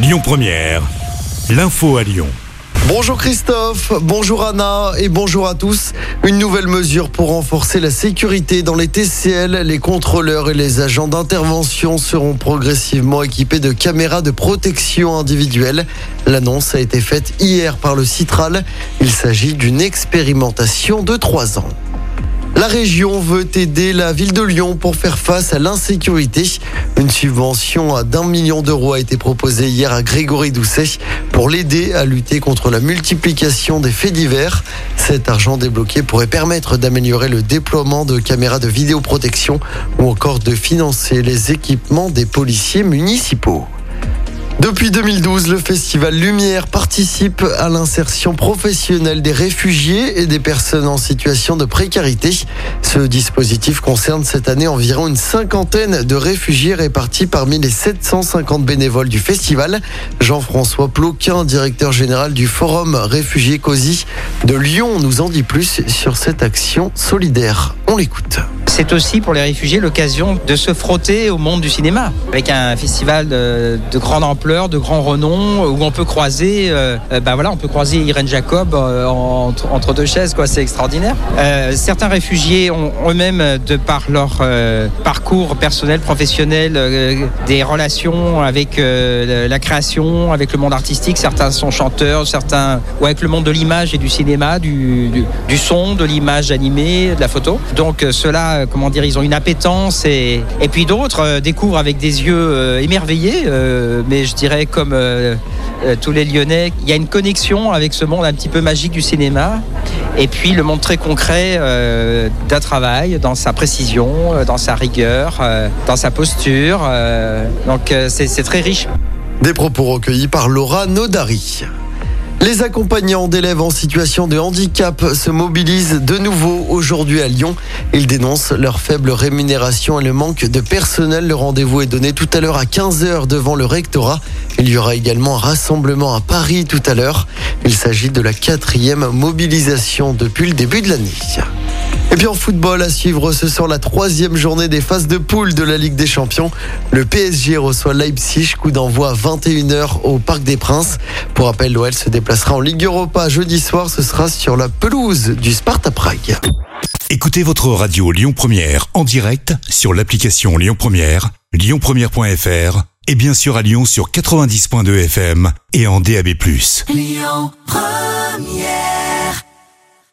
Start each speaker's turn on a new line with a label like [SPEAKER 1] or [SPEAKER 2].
[SPEAKER 1] Lyon Première, l'info à Lyon.
[SPEAKER 2] Bonjour Christophe, bonjour Anna et bonjour à tous. Une nouvelle mesure pour renforcer la sécurité dans les TCL. Les contrôleurs et les agents d'intervention seront progressivement équipés de caméras de protection individuelle. L'annonce a été faite hier par le Citral. Il s'agit d'une expérimentation de trois ans. La région veut aider la ville de Lyon pour faire face à l'insécurité. Une subvention d'un million d'euros a été proposée hier à Grégory Doucet pour l'aider à lutter contre la multiplication des faits divers. Cet argent débloqué pourrait permettre d'améliorer le déploiement de caméras de vidéoprotection ou encore de financer les équipements des policiers municipaux. Depuis 2012, le festival Lumière participe à l'insertion professionnelle des réfugiés et des personnes en situation de précarité. Ce dispositif concerne cette année environ une cinquantaine de réfugiés répartis parmi les 750 bénévoles du festival. Jean-François Ploquin, directeur général du Forum Réfugiés COSI de Lyon, nous en dit plus sur cette action solidaire. On l'écoute.
[SPEAKER 3] C'est aussi pour les réfugiés l'occasion de se frotter au monde du cinéma avec un festival de, de grande ampleur, de grand renom où on peut croiser, euh, ben voilà, on peut croiser Irène Jacob euh, entre, deux chaises, quoi. C'est extraordinaire. Euh, certains réfugiés ont eux-mêmes, de par leur euh, parcours personnel, professionnel, euh, des relations avec la création, avec le monde artistique. Certains sont chanteurs, certains ou avec le monde de l'image et du cinéma, du, du, du son, de l'image animée, de la photo. Donc cela comment dire, ils ont une appétence et, et puis d'autres euh, découvrent avec des yeux euh, émerveillés, euh, mais je dirais comme tous les Lyonnais, il y a une connexion avec ce monde un petit peu magique du cinéma et puis le monde très concret d'un travail, dans sa précision, dans sa rigueur, dans sa posture. donc c'est très riche.
[SPEAKER 2] Des propos recueillis par Laura Nodari. Les accompagnants d'élèves en situation de handicap se mobilisent de nouveau aujourd'hui à Lyon. Ils dénoncent leur faible rémunération et le manque de personnel. Le rendez-vous est donné tout à l'heure à 15h devant le rectorat. Il y aura également un rassemblement à Paris tout à l'heure. Il s'agit de la quatrième mobilisation depuis le début de l'année. Et puis en football, à suivre ce soir la troisième journée des phases de poule de la Ligue des Champions. Le PSG reçoit Leipzig, coup d'envoi à 21h au Parc des Princes. Pour rappel, l'OL se déplacera en Ligue Europa jeudi soir. Ce sera sur la pelouse du Sparta Prague.
[SPEAKER 1] Écoutez votre radio Lyon Première en direct sur l'application Lyon Première, lyonpremière.fr et bien sûr à Lyon sur 90.2 FM et en DAB+.
[SPEAKER 4] Lyon Première